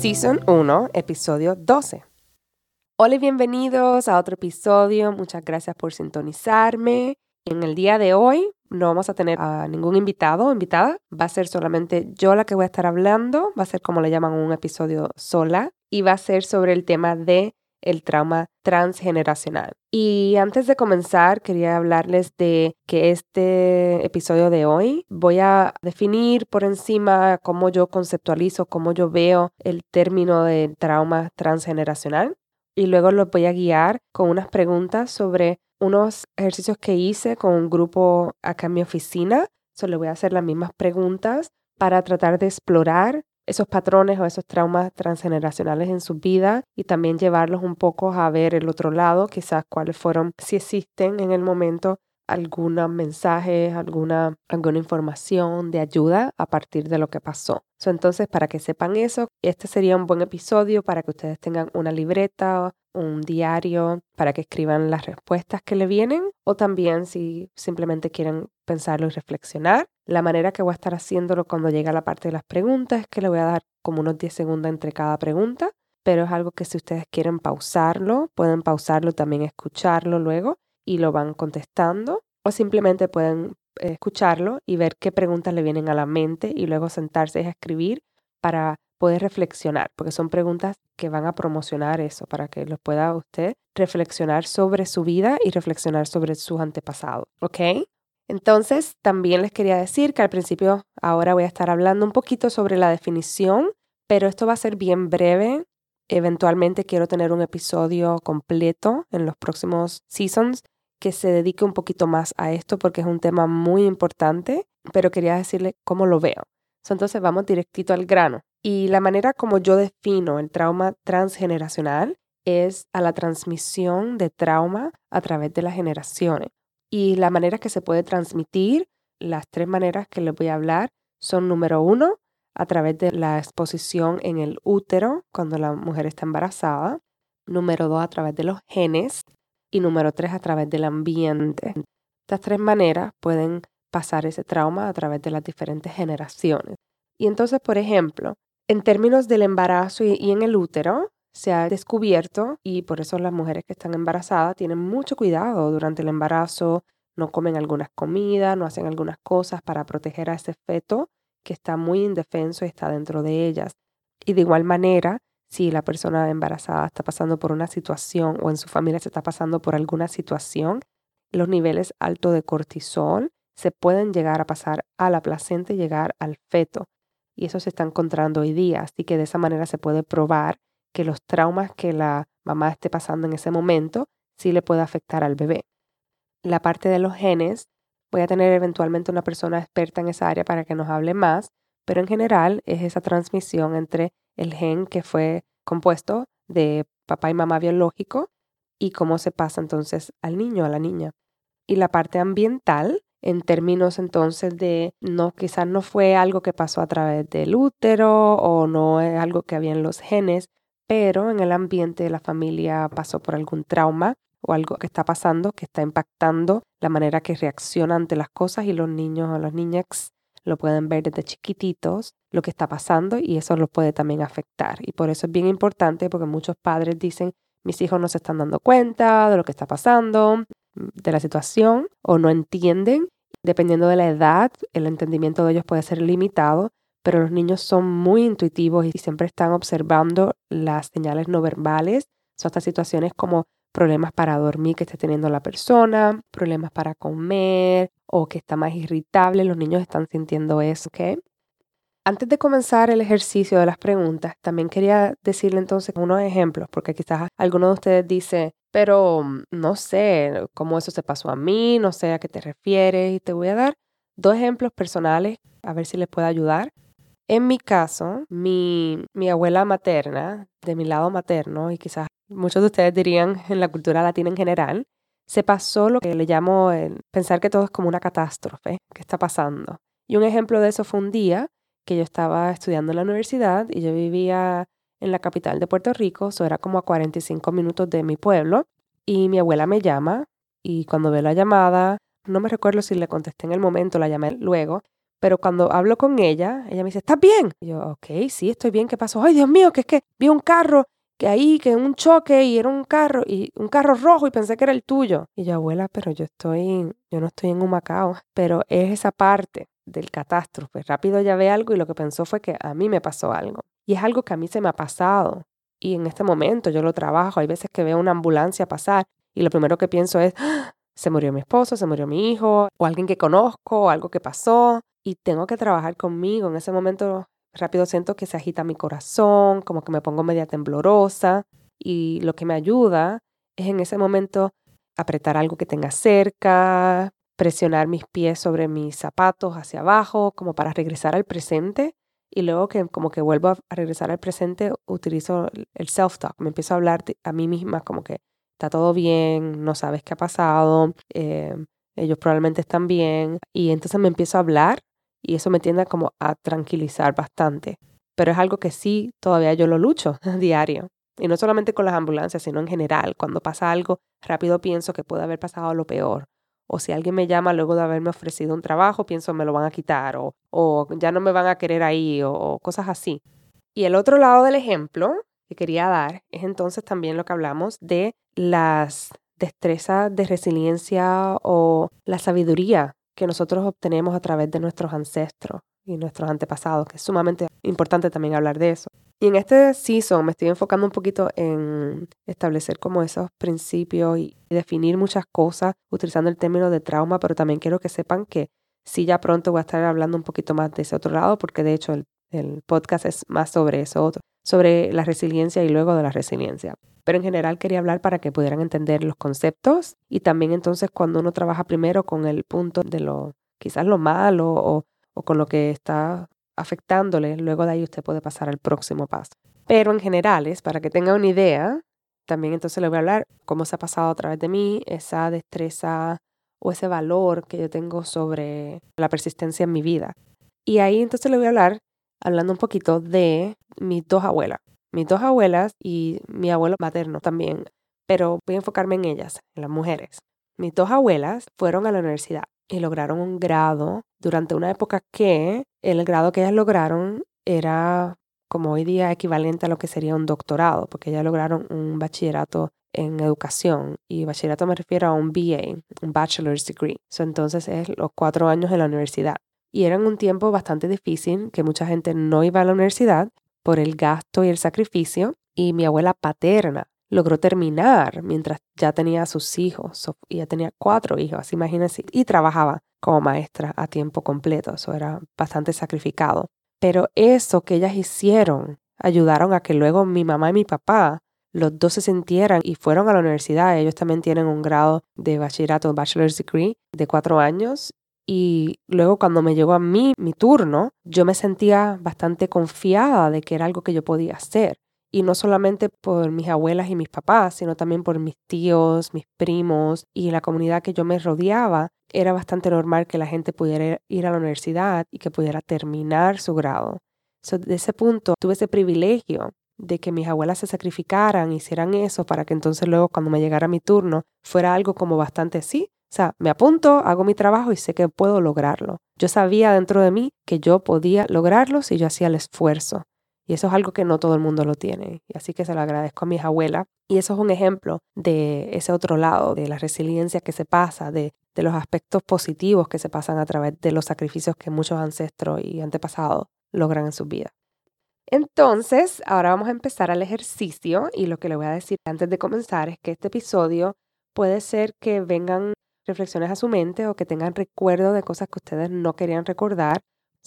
Season 1, episodio 12. Hola y bienvenidos a otro episodio. Muchas gracias por sintonizarme. En el día de hoy no vamos a tener a ningún invitado o invitada. Va a ser solamente yo la que voy a estar hablando. Va a ser como le llaman un episodio sola. Y va a ser sobre el tema de el trauma transgeneracional. Y antes de comenzar, quería hablarles de que este episodio de hoy voy a definir por encima cómo yo conceptualizo, cómo yo veo el término de trauma transgeneracional. Y luego los voy a guiar con unas preguntas sobre unos ejercicios que hice con un grupo acá en mi oficina. Solo voy a hacer las mismas preguntas para tratar de explorar esos patrones o esos traumas transgeneracionales en su vida y también llevarlos un poco a ver el otro lado, quizás cuáles fueron, si existen en el momento, algunos mensajes, alguna, alguna información de ayuda a partir de lo que pasó. entonces, para que sepan eso, este sería un buen episodio para que ustedes tengan una libreta, un diario, para que escriban las respuestas que le vienen o también si simplemente quieren pensarlo y reflexionar. La manera que voy a estar haciéndolo cuando llegue a la parte de las preguntas es que le voy a dar como unos 10 segundos entre cada pregunta, pero es algo que si ustedes quieren pausarlo, pueden pausarlo, también escucharlo luego y lo van contestando o simplemente pueden eh, escucharlo y ver qué preguntas le vienen a la mente y luego sentarse a escribir para poder reflexionar, porque son preguntas que van a promocionar eso, para que lo pueda usted reflexionar sobre su vida y reflexionar sobre sus antepasados, ¿ok? Entonces, también les quería decir que al principio ahora voy a estar hablando un poquito sobre la definición, pero esto va a ser bien breve. Eventualmente quiero tener un episodio completo en los próximos seasons que se dedique un poquito más a esto porque es un tema muy importante, pero quería decirle cómo lo veo. Entonces vamos directito al grano. Y la manera como yo defino el trauma transgeneracional es a la transmisión de trauma a través de las generaciones. Y la manera que se puede transmitir, las tres maneras que les voy a hablar, son número uno, a través de la exposición en el útero cuando la mujer está embarazada. Número dos, a través de los genes y número tres, a través del ambiente. Estas tres maneras pueden pasar ese trauma a través de las diferentes generaciones. Y entonces, por ejemplo, en términos del embarazo y, en el útero, se ha descubierto, y por eso las mujeres que están embarazadas tienen mucho cuidado durante el embarazo, no comen algunas comidas, no hacen algunas cosas para proteger a ese feto que está muy indefenso y está dentro de ellas. Y de igual manera, si la persona embarazada está pasando por una situación o en su familia se está pasando por alguna situación, los niveles altos de cortisol se pueden llegar a pasar a la placenta y llegar al feto. Y eso se está encontrando hoy día. Así que de esa manera se puede probar que los traumas que la mamá esté pasando en ese momento sí le puede afectar al bebé. La parte de los genes, voy a tener eventualmente una persona experta en esa área para que nos hable más, pero en general es esa transmisión entre el gen que fue compuesto de papá y mamá biológico y cómo se pasa entonces al niño, a la niña. Y la parte ambiental, en términos entonces de no, quizás no fue algo que pasó a través del útero o no es algo que había en los genes, pero en el ambiente de la familia pasó por algún trauma o algo que está pasando que está impactando la manera que reacciona ante las cosas y los niños o las niñas lo pueden ver desde chiquititos lo que está pasando y eso los puede también afectar. Y por eso es bien importante porque muchos padres dicen, mis hijos no se están dando cuenta de lo que está pasando, de la situación o no entienden. Dependiendo de la edad, el entendimiento de ellos puede ser limitado, pero los niños son muy intuitivos y siempre están observando las señales no verbales. Son estas situaciones como problemas para dormir que esté teniendo la persona, problemas para comer o que está más irritable, los niños están sintiendo eso, ¿ok? Antes de comenzar el ejercicio de las preguntas, también quería decirle entonces unos ejemplos, porque quizás alguno de ustedes dice, pero no sé cómo eso se pasó a mí, no sé a qué te refieres, y te voy a dar dos ejemplos personales, a ver si les puedo ayudar. En mi caso, mi, abuela materna, de mi lado materno, y quizás muchos de ustedes dirían en la cultura latina en general, se pasó lo que le llamo el pensar que todo es como una catástrofe que está pasando. Y un ejemplo de eso fue un día que yo estaba estudiando en la universidad y yo vivía en la capital de Puerto Rico, eso era como a 45 minutos de mi pueblo, y mi abuela me llama y cuando ve la llamada, no me recuerdo si le contesté en el momento, la llamé luego, pero cuando hablo con ella, ella me dice, ¿estás bien? Yo, ok, sí, estoy bien, ¿qué pasó? Ay, Dios mío, que es que vi un carro que ahí, que un choque y era un carro, y un carro rojo y pensé que era el tuyo. Y yo, abuela, pero yo estoy, yo no estoy en un Macao, pero es esa parte del catástrofe. Rápido ya ve algo y lo que pensó fue que a mí me pasó algo. Y es algo que a mí se me ha pasado. Y en este momento yo lo trabajo. Hay veces que veo una ambulancia pasar y lo primero que pienso es, ¡Ah! se murió mi esposo, se murió mi hijo, o alguien que conozco, o algo que pasó. Y tengo que trabajar conmigo. En ese momento rápido siento que se agita mi corazón, como que me pongo media temblorosa y lo que me ayuda es en ese momento apretar algo que tenga cerca, presionar mis pies sobre mis zapatos hacia abajo, como para regresar al presente. Y luego que como que vuelvo a regresar al presente, utilizo el self-talk. Me empiezo a hablar a mí misma como que está todo bien, no sabes qué ha pasado, eh, ellos probablemente están bien. Y entonces me empiezo a hablar y eso me tiende como a tranquilizar bastante. Pero es algo que sí, todavía yo lo lucho a diario. Y no solamente con las ambulancias, sino en general. Cuando pasa algo, rápido pienso que puede haber pasado lo peor. O si alguien me llama luego de haberme ofrecido un trabajo, pienso me lo van a quitar o, o ya no me van a querer ahí o, o cosas así. Y el otro lado del ejemplo que quería dar es entonces también lo que hablamos de las destrezas de resiliencia o la sabiduría que nosotros obtenemos a través de nuestros ancestros y nuestros antepasados, que es sumamente importante también hablar de eso. Y en este season me estoy enfocando un poquito en establecer como esos principios y definir muchas cosas utilizando el término de trauma, pero también quiero que sepan que sí ya pronto voy a estar hablando un poquito más de ese otro lado, porque de hecho el, el podcast es más sobre eso otro, sobre la resiliencia y luego de la resiliencia pero en general quería hablar para que pudieran entender los conceptos y también entonces cuando uno trabaja primero con el punto de lo quizás lo malo o, con lo que está afectándole, luego de ahí usted puede pasar al próximo paso. Pero en generales, para que tenga una idea, también entonces le voy a hablar cómo se ha pasado a través de mí esa destreza o ese valor que yo tengo sobre la persistencia en mi vida. Y ahí entonces le voy a hablar hablando un poquito de mis dos abuelas mis dos abuelas y mi abuelo materno también, pero voy a enfocarme en ellas, en las mujeres. Mis dos abuelas fueron a la universidad y lograron un grado durante una época que el grado que ellas lograron era como hoy día equivalente a lo que sería un doctorado, porque ellas lograron un bachillerato en educación y bachillerato me refiero a un BA, un bachelor's degree. entonces es los cuatro años en la universidad. Y era un tiempo bastante difícil, que mucha gente no iba a la universidad por el gasto y el sacrificio, y mi abuela paterna logró terminar mientras ya tenía sus hijos, ya tenía cuatro hijos, imagínense, y trabajaba como maestra a tiempo completo, eso era bastante sacrificado. Pero eso que ellas hicieron ayudaron a que luego mi mamá y mi papá los dos se sintieran y fueron a la universidad. Ellos también tienen un grado de bachillerato, bachelor's degree, de cuatro años y luego cuando me llegó a mí mi turno, yo me sentía bastante confiada de que era algo que yo podía hacer. Y no solamente por mis abuelas y mis papás, sino también por mis tíos, mis primos y la comunidad que yo me rodeaba. Era bastante normal que la gente pudiera ir a la universidad y que pudiera terminar su grado. So, de ese punto tuve ese privilegio de que mis abuelas se sacrificaran, hicieran eso para que entonces luego cuando me llegara mi turno fuera algo como bastante sí, o sea, me apunto, hago mi trabajo y sé que puedo lograrlo. Yo sabía dentro de mí que yo podía lograrlo si yo hacía el esfuerzo. Y eso es algo que no todo el mundo lo tiene. Y así que se lo agradezco a mis abuelas. Y eso es un ejemplo de ese otro lado, de la resiliencia que se pasa, de, de los aspectos positivos que se pasan a través de los sacrificios que muchos ancestros y antepasados logran en su vida. Entonces, ahora vamos a empezar al ejercicio y lo que le voy a decir antes de comenzar es que este episodio puede ser que vengan reflexiones a su mente o que tengan recuerdo de cosas que ustedes no querían recordar,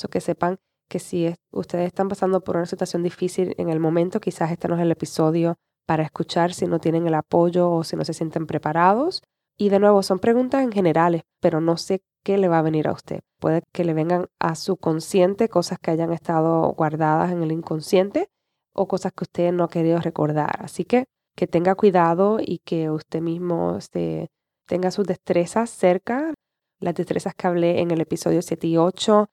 o que sepan que si ustedes están pasando por una situación difícil en el momento, quizás este no es el episodio para escuchar si no tienen el apoyo o si no se sienten preparados. Y de nuevo, son preguntas en generales, pero no sé ¿qué le va a venir a usted? Puede que le vengan a su consciente cosas que hayan estado guardadas en el inconsciente o cosas que usted no ha querido recordar. Así que que tenga cuidado y que usted mismo este, tenga sus destrezas cerca, las destrezas que hablé en el episodio 7 y 8,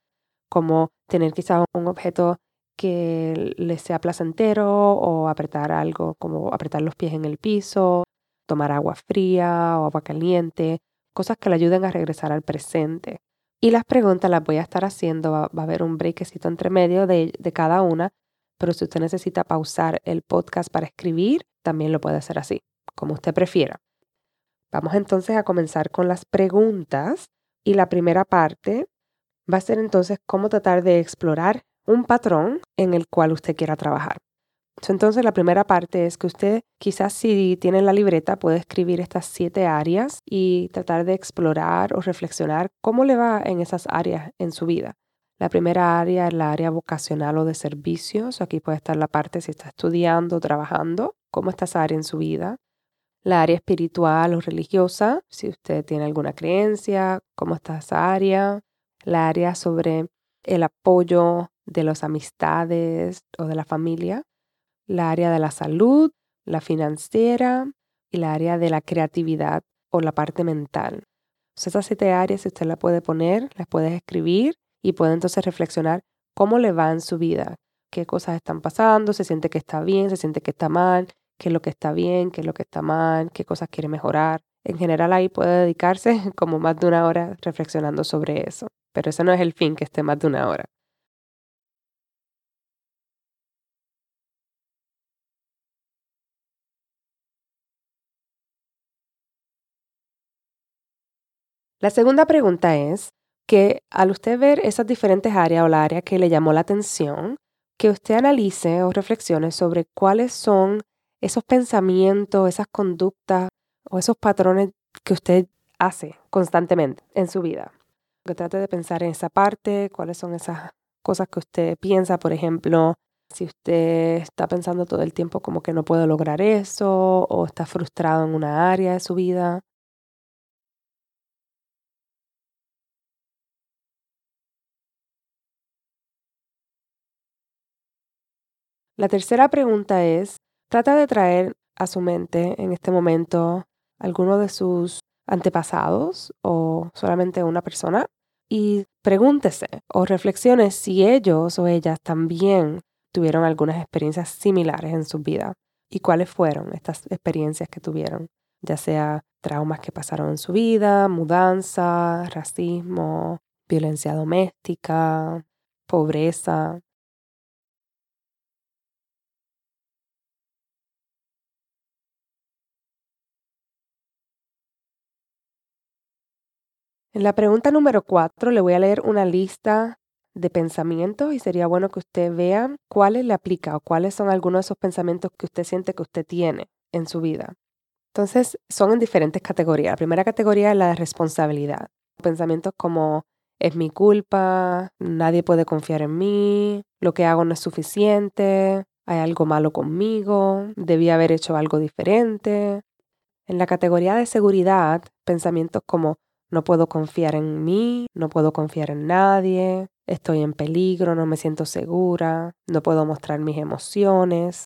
como tener quizás un objeto que le sea placentero o apretar algo como apretar los pies en el piso, tomar agua fría o agua caliente, cosas que le ayuden a regresar al presente. Y las preguntas las voy a estar haciendo, va, a haber un breakcito entre medio de, de cada una, pero si usted necesita pausar el podcast para escribir, también lo puede hacer así, como usted prefiera. Vamos entonces a comenzar con las preguntas y la primera parte va a ser entonces cómo tratar de explorar un patrón en el cual usted quiera trabajar. Entonces la primera parte es que usted quizás si tiene la libreta puede escribir estas siete áreas y tratar de explorar o reflexionar cómo le va en esas áreas en su vida. La primera área es la área vocacional o de servicios. Aquí puede estar la parte si está estudiando, trabajando, cómo está esa área en su vida. La área espiritual o religiosa, si usted tiene alguna creencia, cómo está esa área. La área sobre el apoyo de las amistades o de la familia. La área de la salud, la financiera y la área de la creatividad o la parte mental. esas siete áreas, si usted las puede poner, las puede escribir y puede entonces reflexionar cómo le va en su vida, qué cosas están pasando, se siente que está bien, se siente que está mal, qué es lo que está bien, qué es lo que está mal, qué cosas quiere mejorar. En general ahí puede dedicarse como más de una hora reflexionando sobre eso, pero ese no es el fin que esté más de una hora. La segunda pregunta es, que al usted ver esas diferentes áreas o la área que le llamó la atención, que usted analice o reflexione sobre cuáles son esos pensamientos, esas conductas o esos patrones que usted hace constantemente en su vida. Que trate de pensar en esa parte, cuáles son esas cosas que usted piensa, por ejemplo, si usted está pensando todo el tiempo como que no puede lograr eso o está frustrado en una área de su vida, La tercera pregunta es, trata de traer a su mente en este momento alguno de sus antepasados o solamente una persona y pregúntese o reflexione si ellos o ellas también tuvieron algunas experiencias similares en su vida y cuáles fueron estas experiencias que tuvieron, ya sea traumas que pasaron en su vida, mudanza, racismo, violencia doméstica, pobreza, En la pregunta número cuatro le voy a leer una lista de pensamientos y sería bueno que usted vea cuáles le aplica o cuáles son algunos de esos pensamientos que usted siente que usted tiene en su vida. Entonces, son en diferentes categorías. La primera categoría es la de responsabilidad. Pensamientos como es mi culpa, nadie puede confiar en mí, lo que hago no es suficiente, hay algo malo conmigo, debí haber hecho algo diferente. En la categoría de seguridad, pensamientos como no puedo confiar en mí, no puedo confiar en nadie, estoy en peligro, no me siento segura, no puedo mostrar mis emociones.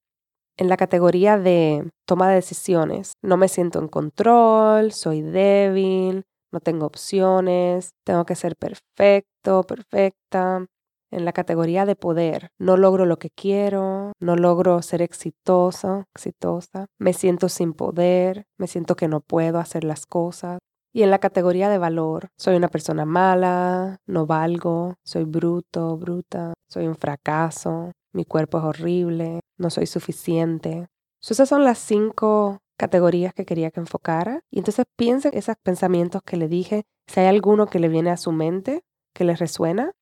En la categoría de toma de decisiones, no me siento en control, soy débil, no tengo opciones, tengo que ser perfecto, perfecta. En la categoría de poder, no logro lo que quiero, no logro ser exitosa, exitosa, me siento sin poder, me siento que no puedo hacer las cosas. Y en la categoría de valor, soy una persona mala, no valgo, soy bruto, bruta, soy un fracaso, mi cuerpo es horrible, no soy suficiente. esas son las cinco categorías que quería que enfocara. Y entonces piense en esos pensamientos que le dije, si hay alguno que le viene a su mente, que le resuena.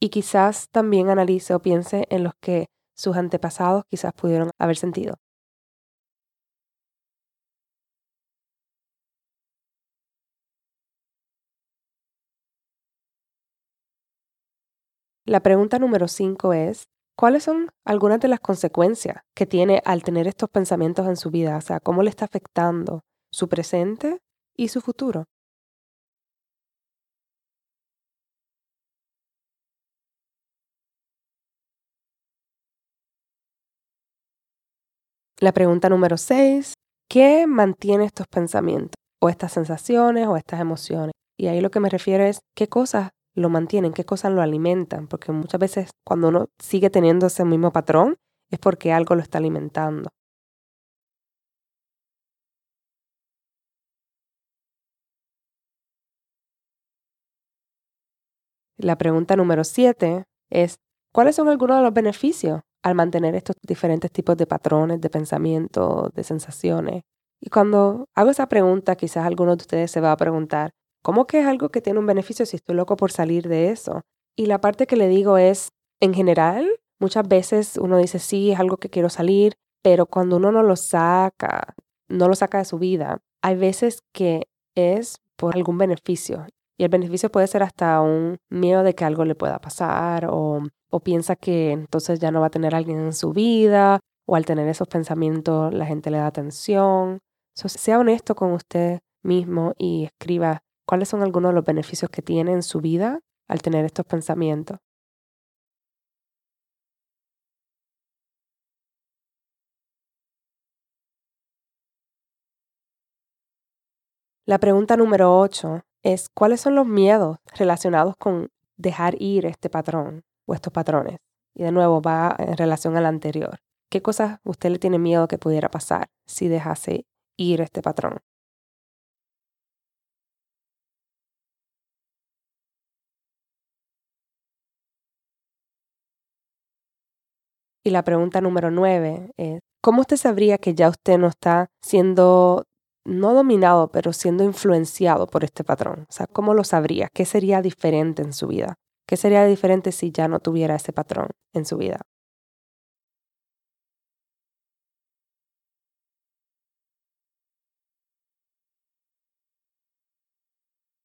Y quizás también analice o piense en los que sus antepasados quizás pudieron haber sentido. La pregunta número 5 es, ¿cuáles son algunas de las consecuencias que tiene al tener estos pensamientos en su vida? O sea, ¿cómo le está afectando su presente y su futuro? La pregunta número 6, ¿qué mantiene estos pensamientos o estas sensaciones o estas emociones? Y ahí lo que me refiero es qué cosas lo mantienen, qué cosas lo alimentan, porque muchas veces cuando uno sigue teniendo ese mismo patrón es porque algo lo está alimentando. La pregunta número siete es, ¿cuáles son algunos de los beneficios al mantener estos diferentes tipos de patrones, de pensamiento, de sensaciones? Y cuando hago esa pregunta, quizás alguno de ustedes se va a preguntar, ¿cómo que es algo que tiene un beneficio si estoy loco por salir de eso? Y la parte que le digo es, en general, muchas veces uno dice, sí, es algo que quiero salir, pero cuando uno no lo saca, no lo saca de su vida, hay veces que es por algún beneficio. Y el beneficio puede ser hasta un miedo de que algo le pueda pasar o, piensa que entonces ya no va a tener a alguien en su vida o al tener esos pensamientos la gente le da atención. sea honesto con usted mismo y escriba cuáles son algunos de los beneficios que tiene en su vida al tener estos pensamientos. La pregunta número 8 es cuáles son los miedos relacionados con dejar ir este patrón o estos patrones. Y de nuevo va en relación al anterior. ¿Qué cosas usted le tiene miedo que pudiera pasar si dejase ir este patrón? Y la pregunta número nueve es, ¿cómo usted sabría que ya usted no está siendo no dominado, pero siendo influenciado por este patrón. O sea, ¿cómo lo sabría? ¿Qué sería diferente en su vida? ¿Qué sería diferente si ya no tuviera ese patrón en su vida?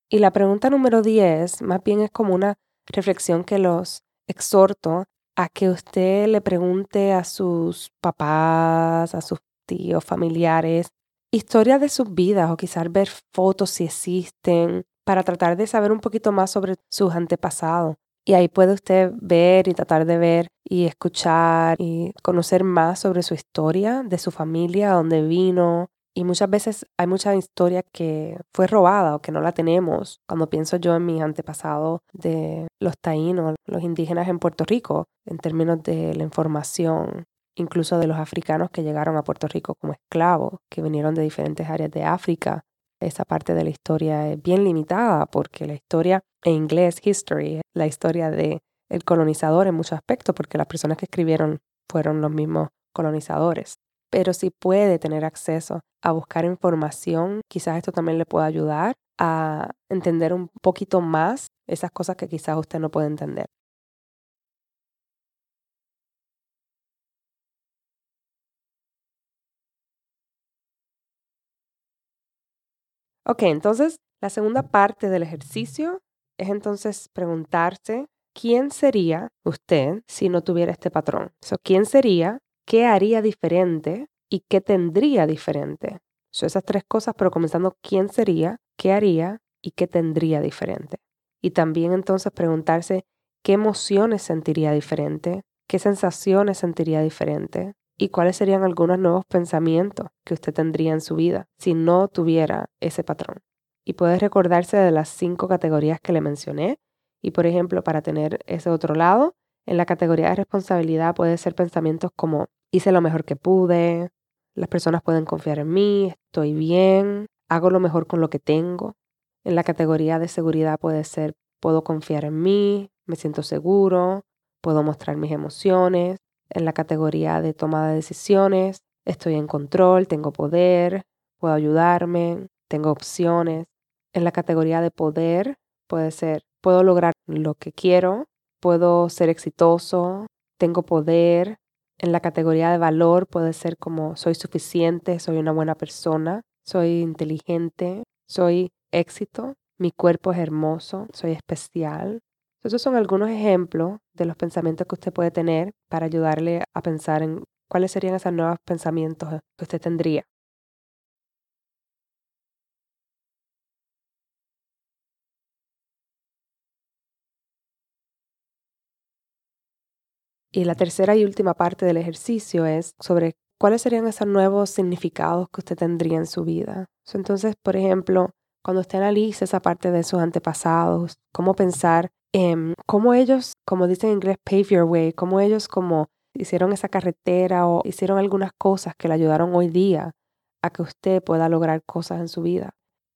Y la pregunta número 10 más bien es como una reflexión que los exhorto a que usted le pregunte a sus papás, a sus tíos, familiares, historias de sus vidas o quizás ver fotos si existen para tratar de saber un poquito más sobre sus antepasados. Y ahí puede usted ver y tratar de ver y escuchar y conocer más sobre su historia, de su familia, dónde vino. Y muchas veces hay mucha historia que fue robada o que no la tenemos. Cuando pienso yo en mis antepasados de los taínos, los indígenas en Puerto Rico, en términos de la información incluso de los africanos que llegaron a Puerto Rico como esclavos, que vinieron de diferentes áreas de África. Esa parte de la historia es bien limitada porque la historia en inglés, history, la historia del el colonizador en muchos aspectos, porque las personas que escribieron fueron los mismos colonizadores. Pero si puede tener acceso a buscar información, quizás esto también le pueda ayudar a entender un poquito más esas cosas que quizás usted no puede entender. Ok, entonces la segunda parte del ejercicio es entonces preguntarse quién sería usted si no tuviera este patrón. ¿Quién sería? ¿Qué haría diferente? ¿Y qué tendría diferente? Son esas tres cosas, pero comenzando quién sería, qué haría y qué tendría diferente. Y también entonces preguntarse qué emociones sentiría diferente, qué sensaciones sentiría diferente, y cuáles serían algunos nuevos pensamientos que usted tendría en su vida si no tuviera ese patrón. Y puede recordarse de las cinco categorías que le mencioné. Y por ejemplo, para tener ese otro lado, en la categoría de responsabilidad puede ser pensamientos como hice lo mejor que pude, las personas pueden confiar en mí, estoy bien, hago lo mejor con lo que tengo. En la categoría de seguridad puede ser puedo confiar en mí, me siento seguro, puedo mostrar mis emociones, en la categoría de toma de decisiones. Estoy en control, tengo poder, puedo ayudarme, tengo opciones. En la categoría de poder puede ser, puedo lograr lo que quiero, puedo ser exitoso, tengo poder. En la categoría de valor puede ser como soy suficiente, soy una buena persona, soy inteligente, soy éxito, mi cuerpo es hermoso, soy especial, esos son algunos ejemplos de los pensamientos que usted puede tener para ayudarle a pensar en cuáles serían esos nuevos pensamientos que usted tendría. Y la tercera y última parte del ejercicio es sobre ¿cuáles serían esos nuevos significados que usted tendría en su vida? Entonces, por ejemplo, cuando usted analiza esa parte de sus antepasados, cómo pensar en cómo ellos, como dicen en inglés, pave your way, cómo ellos como hicieron esa carretera o hicieron algunas cosas que le ayudaron hoy día a que usted pueda lograr cosas en su vida.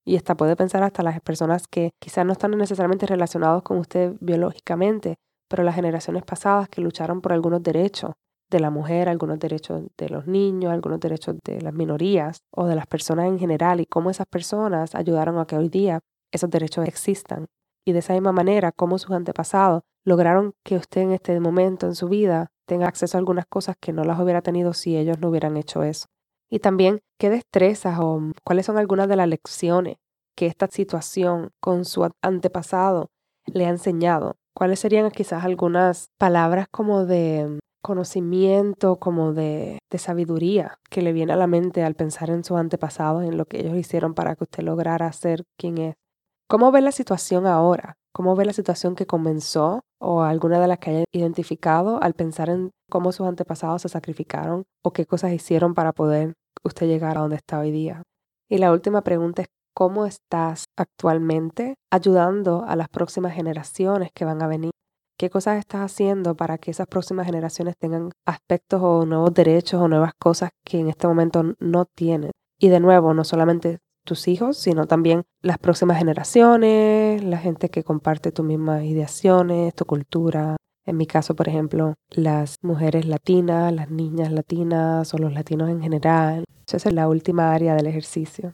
Y hasta puede pensar hasta las personas que quizás no están necesariamente relacionados con usted biológicamente, pero las generaciones pasadas que lucharon por algunos derechos de la mujer, algunos derechos de los niños, algunos derechos de las minorías o de las personas en general y cómo esas personas ayudaron a que hoy día esos derechos existan. Y de esa misma manera, cómo sus antepasados lograron que usted en este momento en su vida tenga acceso a algunas cosas que no las hubiera tenido si ellos no hubieran hecho eso. Y también qué destrezas o cuáles son algunas de las lecciones que esta situación con su antepasado le ha enseñado. ¿Cuáles serían quizás algunas palabras como de conocimiento, como de, de, sabiduría que le viene a la mente al pensar en su antepasado, en lo que ellos hicieron para que usted lograra ser quien es? ¿Cómo ve la situación ahora? ¿Cómo ve la situación que comenzó o alguna de las que haya identificado al pensar en cómo sus antepasados se sacrificaron o qué cosas hicieron para poder usted llegar a donde está hoy día? Y la última pregunta es, ¿cómo estás actualmente ayudando a las próximas generaciones que van a venir? ¿Qué cosas estás haciendo para que esas próximas generaciones tengan aspectos o nuevos derechos o nuevas cosas que en este momento no tienen? Y de nuevo, no solamente tus hijos, sino también las próximas generaciones, la gente que comparte tus mismas ideaciones, tu cultura. En mi caso, por ejemplo, las mujeres latinas, las niñas latinas o los latinos en general. Esa es la última área del ejercicio.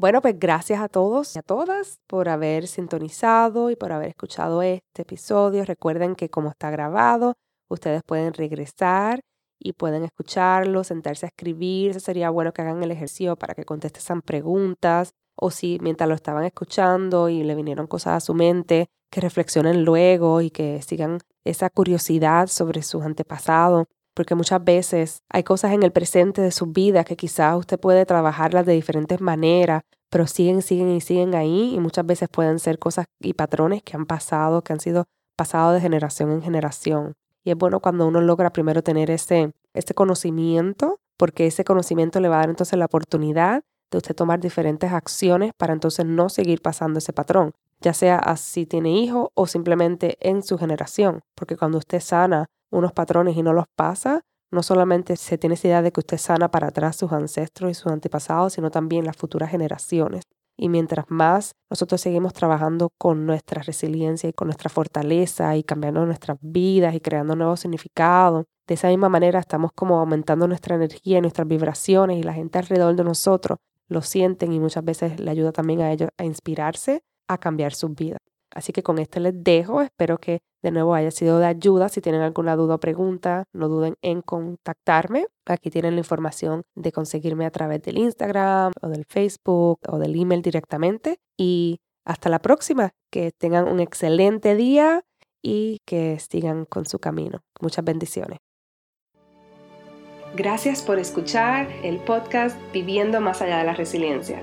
Bueno, pues gracias a todos y a todas por haber sintonizado y por haber escuchado este episodio. Recuerden que como está grabado, ustedes pueden regresar y pueden escucharlo, sentarse a escribir. Sería bueno que hagan el ejercicio para que contesten preguntas o si mientras lo estaban escuchando y le vinieron cosas a su mente, que reflexionen luego y que sigan esa curiosidad sobre sus antepasados porque muchas veces hay cosas en el presente de su vida que quizás usted puede trabajarlas de diferentes maneras, pero siguen, siguen y siguen ahí y muchas veces pueden ser cosas y patrones que han pasado, que han sido pasados de generación en generación. Y es bueno cuando uno logra primero tener ese, ese conocimiento, porque ese conocimiento le va a dar entonces la oportunidad de usted tomar diferentes acciones para entonces no seguir pasando ese patrón, ya sea así tiene hijos o simplemente en su generación, porque cuando usted sana unos patrones y no los pasa, no solamente se tiene esa idea de que usted sana para atrás sus ancestros y sus antepasados, sino también las futuras generaciones. Y mientras más nosotros seguimos trabajando con nuestra resiliencia y con nuestra fortaleza y cambiando nuestras vidas y creando nuevos significados, de esa misma manera estamos como aumentando nuestra energía y nuestras vibraciones y la gente alrededor de nosotros lo sienten y muchas veces le ayuda también a ellos a inspirarse a cambiar sus vidas. Así que con esto les dejo. Espero que de nuevo haya sido de ayuda. Si tienen alguna duda o pregunta, no duden en contactarme. Aquí tienen la información de conseguirme a través del Instagram o del Facebook o del email directamente. Y hasta la próxima. Que tengan un excelente día y que sigan con su camino. Muchas bendiciones. Gracias por escuchar el podcast Viviendo más allá de la resiliencia.